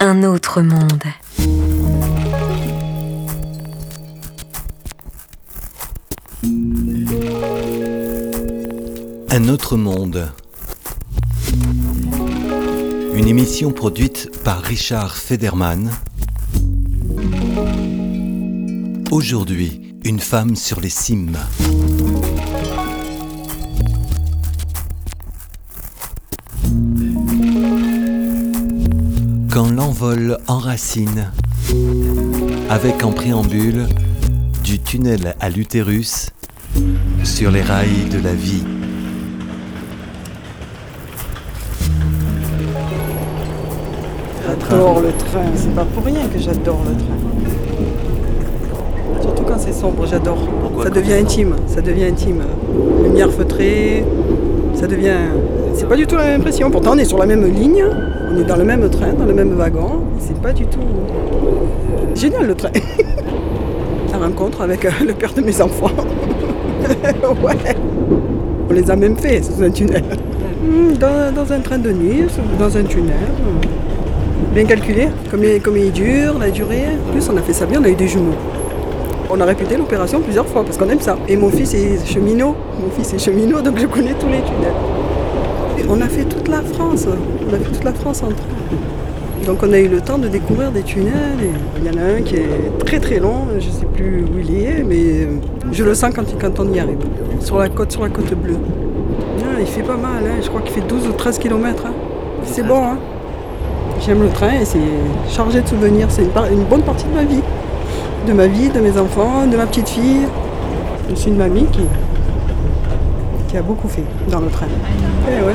Un autre monde. Un autre monde. Une émission produite par Richard Federman. Aujourd'hui, une femme sur les cimes. L'envol enracine, avec en préambule du tunnel à l'utérus sur les rails de la vie. J'adore le train, c'est pas pour rien que j'adore le train. Quand c'est sombre, j'adore. Ça devient intime, ça devient intime. Lumière feutrée, ça devient. C'est pas du tout la même impression. Pourtant, on est sur la même ligne, on est dans le même train, dans le même wagon. C'est pas du tout. Génial le train. La rencontre avec euh, le père de mes enfants. ouais. On les a même fait sous un tunnel. Hmm, Dans, dans un train de nuit, dans un tunnel. Bien calculé, comme il, comme il est dur, la durée. En plus, on a fait ça bien, on a eu des jumeaux. On a répété l'opération plusieurs fois parce qu'on aime ça. Et mon fils est cheminot. Mon fils est cheminot, donc je connais tous les tunnels. On a fait toute la France. On a fait toute la France en train. Donc on a eu le temps de découvrir des tunnels. il y en a un qui est très très long, je ne sais plus où il est, mais je le sens quand, quand on y arrive. Sur la côte, bleue. Ah, il fait pas mal, hein. je crois qu'il fait 12 ou 13 km. C'est bon, hein. J'aime le train et c'est chargé de souvenirs. C'est une bonne partie de ma vie. De ma vie, de mes enfants, de ma petite fille. Je suis une mamie qui, qui a beaucoup fait dans le train. Eh ouais.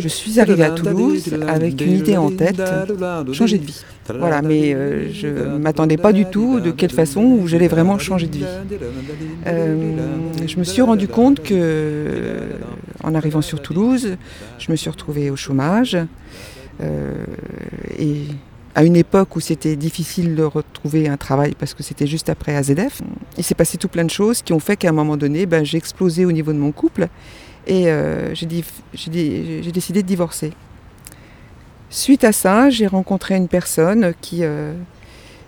Je suis arrivée à Toulouse avec une idée en tête, changer de vie. Voilà, mais euh, je ne m'attendais pas du tout de quelle façon où j'allais vraiment changer de vie. Euh, je me suis rendu compte que, en arrivant sur Toulouse, je me suis retrouvée au chômage. euh, et à une époque où c'était difficile de retrouver un travail parce que c'était juste après AZF, il s'est passé tout plein de choses qui ont fait qu'à un moment donné, ben, j'ai explosé au niveau de mon couple et euh, j'ai décidé de divorcer. Suite à ça, j'ai rencontré une personne qui, euh,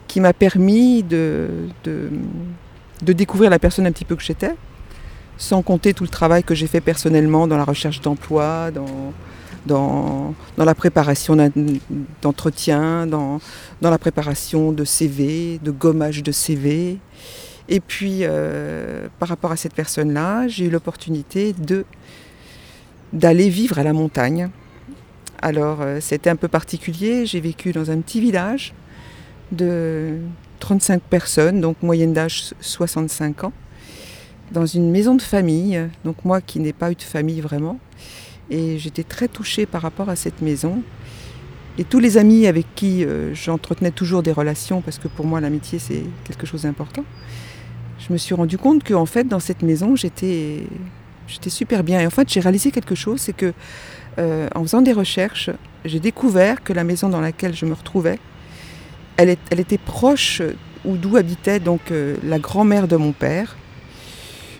qui m'a permis de, de, de découvrir la personne un petit peu que j'étais, sans compter tout le travail que j'ai fait personnellement dans la recherche d'emploi, dans, dans, dans la préparation d'entretien, dans, dans la préparation de CV, de gommage de CV. Et puis, euh, par rapport à cette personne-là, j'ai eu l'opportunité de d'aller vivre à la montagne. Alors, euh, c'était un peu particulier. J'ai vécu dans un petit village de 35 personnes, donc moyenne d'âge 65 ans, dans une maison de famille. Donc, moi qui n'ai pas eu de famille vraiment. Et j'étais très touchée par rapport à cette maison. Et tous les amis avec qui euh, j'entretenais toujours des relations, parce que pour moi l'amitié c'est quelque chose d'important, je me suis rendu compte qu'en fait dans cette maison j'étais j'étais super bien. Et en fait j'ai réalisé quelque chose, c'est que euh, en faisant des recherches, j'ai découvert que la maison dans laquelle je me retrouvais, elle, était proche ou d'où habitait donc euh, la grand-mère de mon père.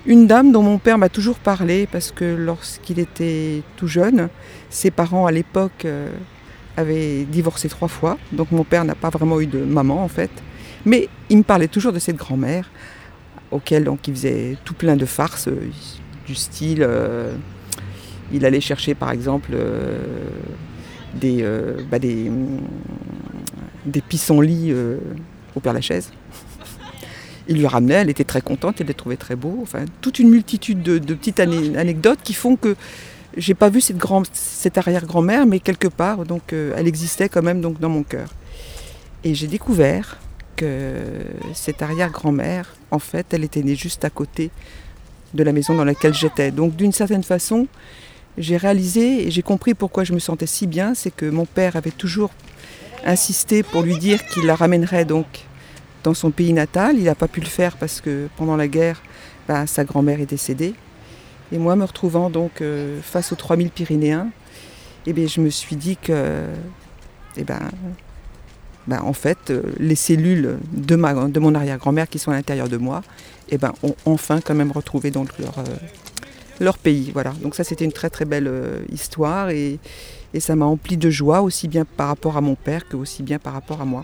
Une dame dont mon père m'a toujours parlé parce que lorsqu'il était tout jeune, ses parents à l'époque euh, avaient divorcé trois fois, donc mon père n'a pas vraiment eu de maman en fait. Mais il me parlait toujours de cette grand-mère, auquel donc il faisait tout plein de farces, du style il allait chercher par exemple euh, des, euh, bah, des, des pissenlits euh, au Père Lachaise. Il lui ramenait, elle était très contente, elle les trouvait très beaux. Enfin, toute une multitude de, petites anecdotes qui font que j'ai pas vu cette, cette arrière-grand-mère, mais quelque part, donc, elle existait quand même donc, dans mon cœur. Et j'ai découvert que cette arrière-grand-mère, en fait, elle était née juste à côté de la maison dans laquelle j'étais. Donc d'une certaine façon, j'ai réalisé et j'ai compris pourquoi je me sentais si bien, c'est que mon père avait toujours insisté pour lui dire qu'il la ramènerait donc dans son pays natal. Il n'a pas pu le faire parce que pendant la guerre, bah, sa grand-mère est décédée. Et moi, me retrouvant donc euh, face aux 3000 Pyrénéens, eh bien, je me suis dit que, eh ben, ben, en fait, euh, les cellules de, ma, de mon arrière-grand-mère qui sont à l'intérieur de moi, eh ben, ont enfin quand même retrouvé donc leur, euh, leur pays. Voilà. Donc ça, c'était une très très belle euh, histoire et, ça m'a empli de joie, aussi bien par rapport à mon père que aussi bien par rapport à moi.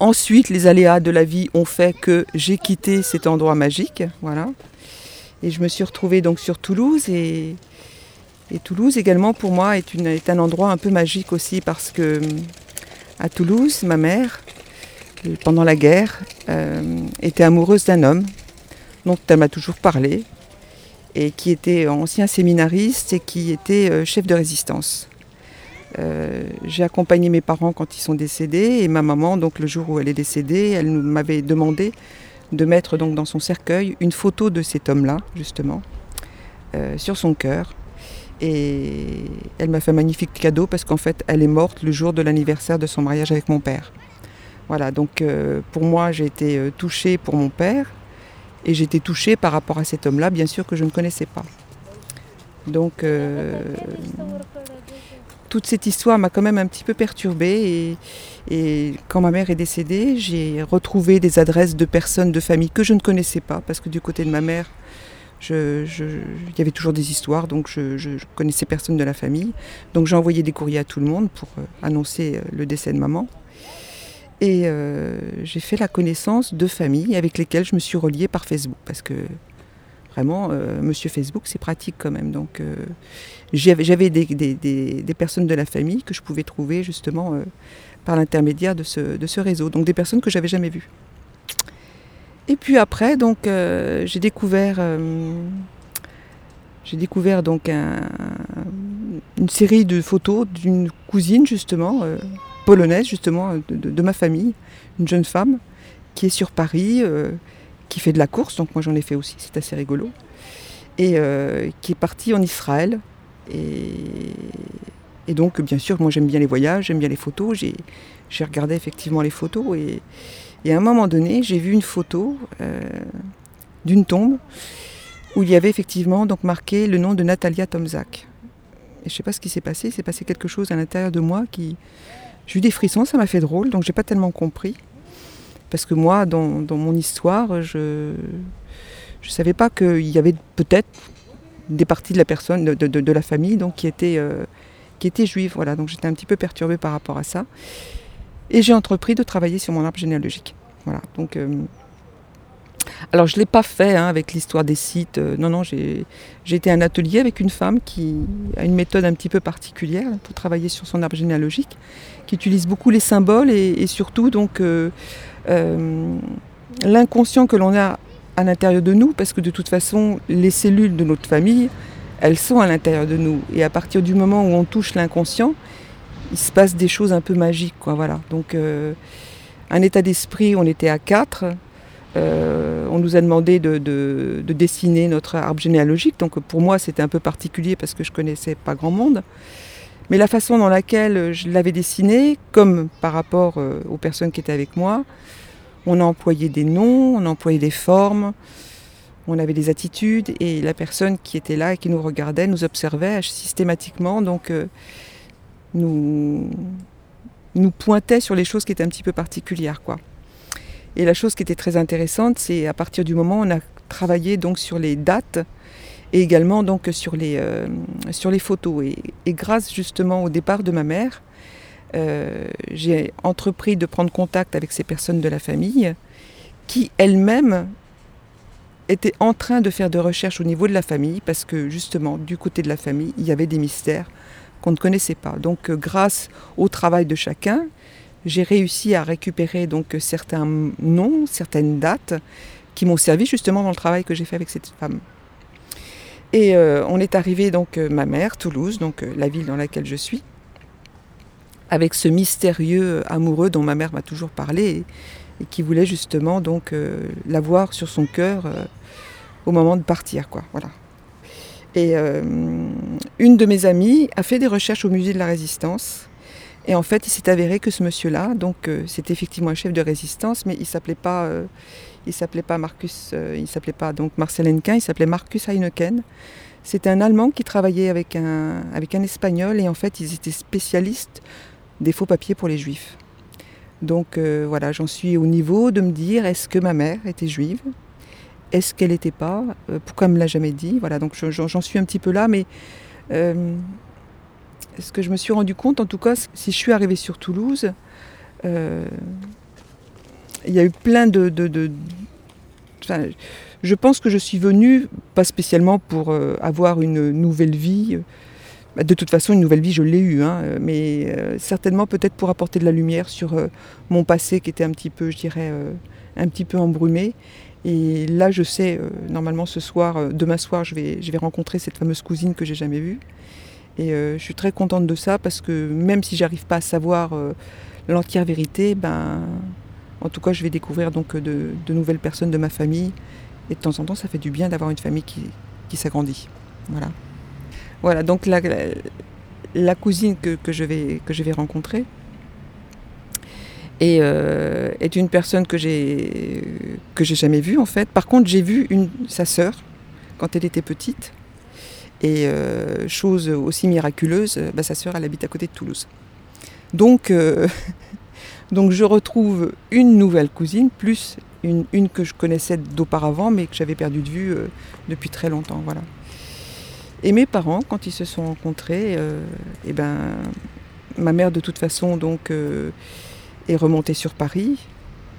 Ensuite, les aléas de la vie ont fait que j'ai quitté cet endroit magique, voilà. Et je me suis retrouvée donc sur Toulouse et, Toulouse également pour moi est, un endroit un peu magique aussi parce que à Toulouse, ma mère, pendant la guerre, euh, était amoureuse d'un homme dont elle m'a toujours parlé et qui était ancien séminariste et qui était euh, chef de résistance. Euh, j'ai accompagné mes parents quand ils sont décédés et ma maman, donc le jour où elle est décédée, elle m'avait demandé de mettre donc dans son cercueil une photo de cet homme-là, justement, euh, sur son cœur. Et elle m'a fait un magnifique cadeau parce qu'en fait, elle est morte le jour de l'anniversaire de son mariage avec mon père. Voilà, donc pour moi, j'ai été touchée pour mon père, et j'étais touchée par rapport à cet homme-là, bien sûr que je ne connaissais pas. Donc euh, toute cette histoire m'a quand même un petit peu perturbée et, quand ma mère est décédée, j'ai retrouvé des adresses de personnes de famille que je ne connaissais pas parce que du côté de ma mère, il y avait toujours des histoires, donc je, ne connaissais personne de la famille. Donc j'ai envoyé des courriers à tout le monde pour euh, annoncer euh, le décès de maman. Et euh, j'ai fait la connaissance de familles avec lesquelles je me suis reliée par Facebook. Parce que vraiment, euh, monsieur Facebook, c'est pratique quand même. Donc euh, j'avais des, personnes de la famille que je pouvais trouver justement par l'intermédiaire de ce, réseau. Donc des personnes que j'avais jamais vues. Et puis après, donc j'ai découvert, j'ai découvert donc une série de photos d'une cousine justement polonaise justement de, ma famille, une jeune femme qui est sur Paris, euh, qui fait de la course, donc moi j'en ai fait aussi, c'est assez rigolo, et euh, qui est partie en Israël. Et, donc bien sûr, moi j'aime bien les voyages, j'aime bien les photos, j'ai regardé effectivement les photos, et, à un moment donné, j'ai vu une photo euh, d'une tombe où il y avait effectivement donc marqué le nom de Natalia Tomzak. Et je ne sais pas ce qui s'est passé, s'est passé quelque chose à l'intérieur de moi qui, j'ai eu des frissons, ça m'a fait drôle, donc j'ai pas tellement compris. Parce que moi, dans, mon histoire, je ne savais pas qu'il y avait peut-être des parties de la personne, de, la famille, donc qui étaient, euh, qui étaient juives. Voilà, donc j'étais un petit peu perturbée par rapport à ça. Et j'ai entrepris de travailler sur mon arbre généalogique. Voilà, donc euh, alors je ne l'ai pas fait hein, avec l'histoire des sites. Euh, non, non, j'ai été à un atelier avec une femme qui a une méthode un petit peu particulière pour travailler sur son arbre généalogique, qui utilise beaucoup les symboles et, surtout donc euh, euh, l'inconscient que l'on a à l'intérieur de nous, parce que de toute façon, les cellules de notre famille, elles sont à l'intérieur de nous. Et à partir du moment où on touche l'inconscient, il se passe des choses un peu magiques. Quoi, voilà. Donc un état d'esprit, on était à quatre. Euh, on nous a demandé de, dessiner notre arbre généalogique. Donc pour moi, c'était un peu particulier parce que je connaissais pas grand monde. Mais la façon dans laquelle je l'avais dessiné, comme par rapport euh, aux personnes qui étaient avec moi, on a employé des noms, on a employé des formes. on avait des attitudes et la personne qui était là et qui nous regardait nous observait systématiquement, donc euh, nous, nous pointait sur les choses qui étaient un petit peu particulières. Quoi. Et la chose qui était très intéressante, c'est à partir du moment où on a travaillé donc sur les dates et également donc sur les, euh, photos. Et, grâce justement au départ de ma mère, euh, j'ai entrepris de prendre contact avec ces personnes de la famille qui elles-mêmes étaient en train de faire des recherches au niveau de la famille parce que justement du côté de la famille il y avait des mystères qu'on ne connaissait pas. Donc euh, grâce au travail de chacun, j'ai réussi à récupérer donc certains noms, certaines dates qui m'ont servi justement dans le travail que j'ai fait avec cette femme. Et euh, on est arrivé donc euh, ma mère, Toulouse, donc la ville dans laquelle je suis, avec ce mystérieux amoureux dont ma mère m'a toujours parlé et, qui voulait justement donc l'avoir sur son cœur au moment de partir, quoi. Voilà. Et euh, une de mes amies a fait des recherches au musée de la Résistance. Et en fait, il s'est avéré que ce monsieur-là, donc euh, c'était effectivement un chef de résistance, mais il s'appelait pas, euh, il s'appelait pas Marcus, il s'appelait pas donc Marcel Hennequin, il s'appelait Marcus Heineken. C'était un Allemand qui travaillait avec un, avec un Espagnol et en fait, ils étaient spécialistes des faux papiers pour les Juifs. Donc voilà, j'en suis au niveau de me dire est-ce que ma mère était juive? Est-ce qu'elle n'était pas? Euh, Pourquoi elle ne me l'a jamais dit? Voilà, donc j'en suis un petit peu là, mais euh, ce que je me suis rendu compte, en tout cas, si je suis arrivée sur Toulouse, euh, il y a eu plein de... je pense que je suis venue, pas spécialement pour avoir une nouvelle vie. Bah, de toute façon, une nouvelle vie, je l'ai eue, hein, mais certainement peut-être pour apporter de la lumière sur mon passé qui était un petit peu, je dirais, un petit peu embrumé et là, je sais, euh, normalement ce soir, euh, demain soir, je vais, je vais rencontrer cette fameuse cousine que j'ai jamais vue. Et euh, je suis très contente de ça parce que même si j'arrive pas à savoir l'entière vérité, ben, en tout cas, je vais découvrir donc de, nouvelles personnes de ma famille. Et de temps en temps, ça fait du bien d'avoir une famille qui, qui s'agrandit. Voilà. Voilà, donc la, cousine que, que, je vais, que je vais rencontrer, euh, est une personne que j'ai que j'ai jamais vue en fait. Par contre, j'ai vu sa sœur quand elle était petite. Et euh, chose aussi miraculeuse, bah, sa sœur elle habite à côté de Toulouse. Donc, euh, donc je retrouve une nouvelle cousine plus une, que je connaissais d'auparavant mais que j'avais perdu de vue depuis très longtemps. Voilà. Et mes parents, quand ils se sont rencontrés, et eh ben, ma mère de toute façon donc est remontée sur Paris.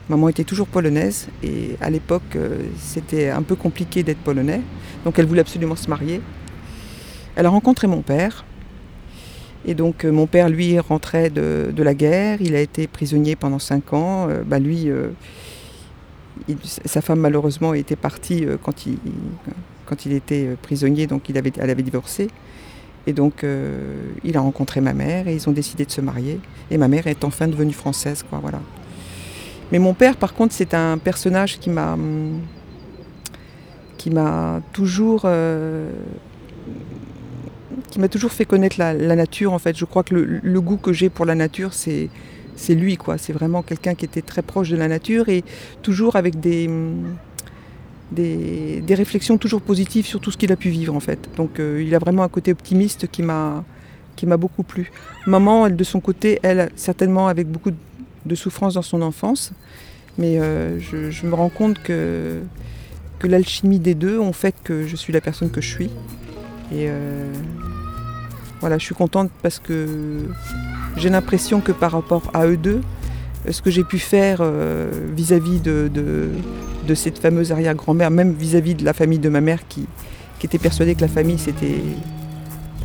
Maman était toujours polonaise et à l'époque euh, c'était un peu compliqué d'être polonais, donc elle voulait absolument se marier. Elle a rencontré mon père et donc euh, mon père lui rentrait de, la guerre, il a été prisonnier pendant cinq ans. Euh, bah, lui, sa femme malheureusement était partie quand il, était prisonnier, donc il avait, elle avait divorcé. Et donc, euh, il a rencontré ma mère et ils ont décidé de se marier. Et ma mère est enfin devenue française. Mais mon père, par contre, c'est un personnage qui m'a, qui m'a toujours, euh, qui m'a toujours fait connaître la, nature. En fait, je crois que le, goût que j'ai pour la nature, c'est, c'est lui, quoi. C'est vraiment quelqu'un qui était très proche de la nature et toujours avec des des, réflexions toujours positives sur tout ce qu'il a pu vivre en fait. Donc euh, il a vraiment un côté optimiste qui m'a qui m'a beaucoup plu. Maman, elle, de son côté, elle, certainement avec beaucoup de souffrance dans son enfance, mais euh, je, me rends compte que, que l'alchimie des deux ont fait que je suis la personne que je suis. Et euh, voilà, je suis contente parce que j'ai l'impression que par rapport à eux deux, ce que j'ai pu faire vis-à-vis de, de cette fameuse arrière-grand-mère, même vis-à-vis de la famille de ma mère qui, était persuadée que la famille c'était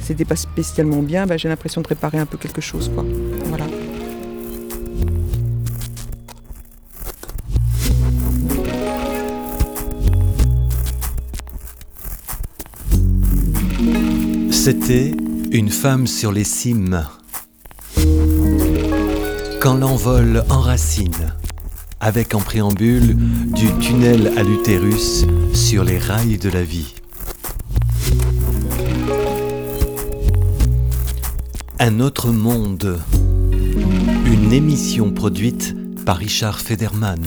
c'était pas spécialement bien, bah, j'ai l'impression de réparer un peu quelque chose quoi. Voilà. C'était une femme sur les cimes. Quand l'envol enracine avec en préambule du tunnel à l'utérus sur les rails de la vie. Un autre monde. Une émission produite par Richard Federman.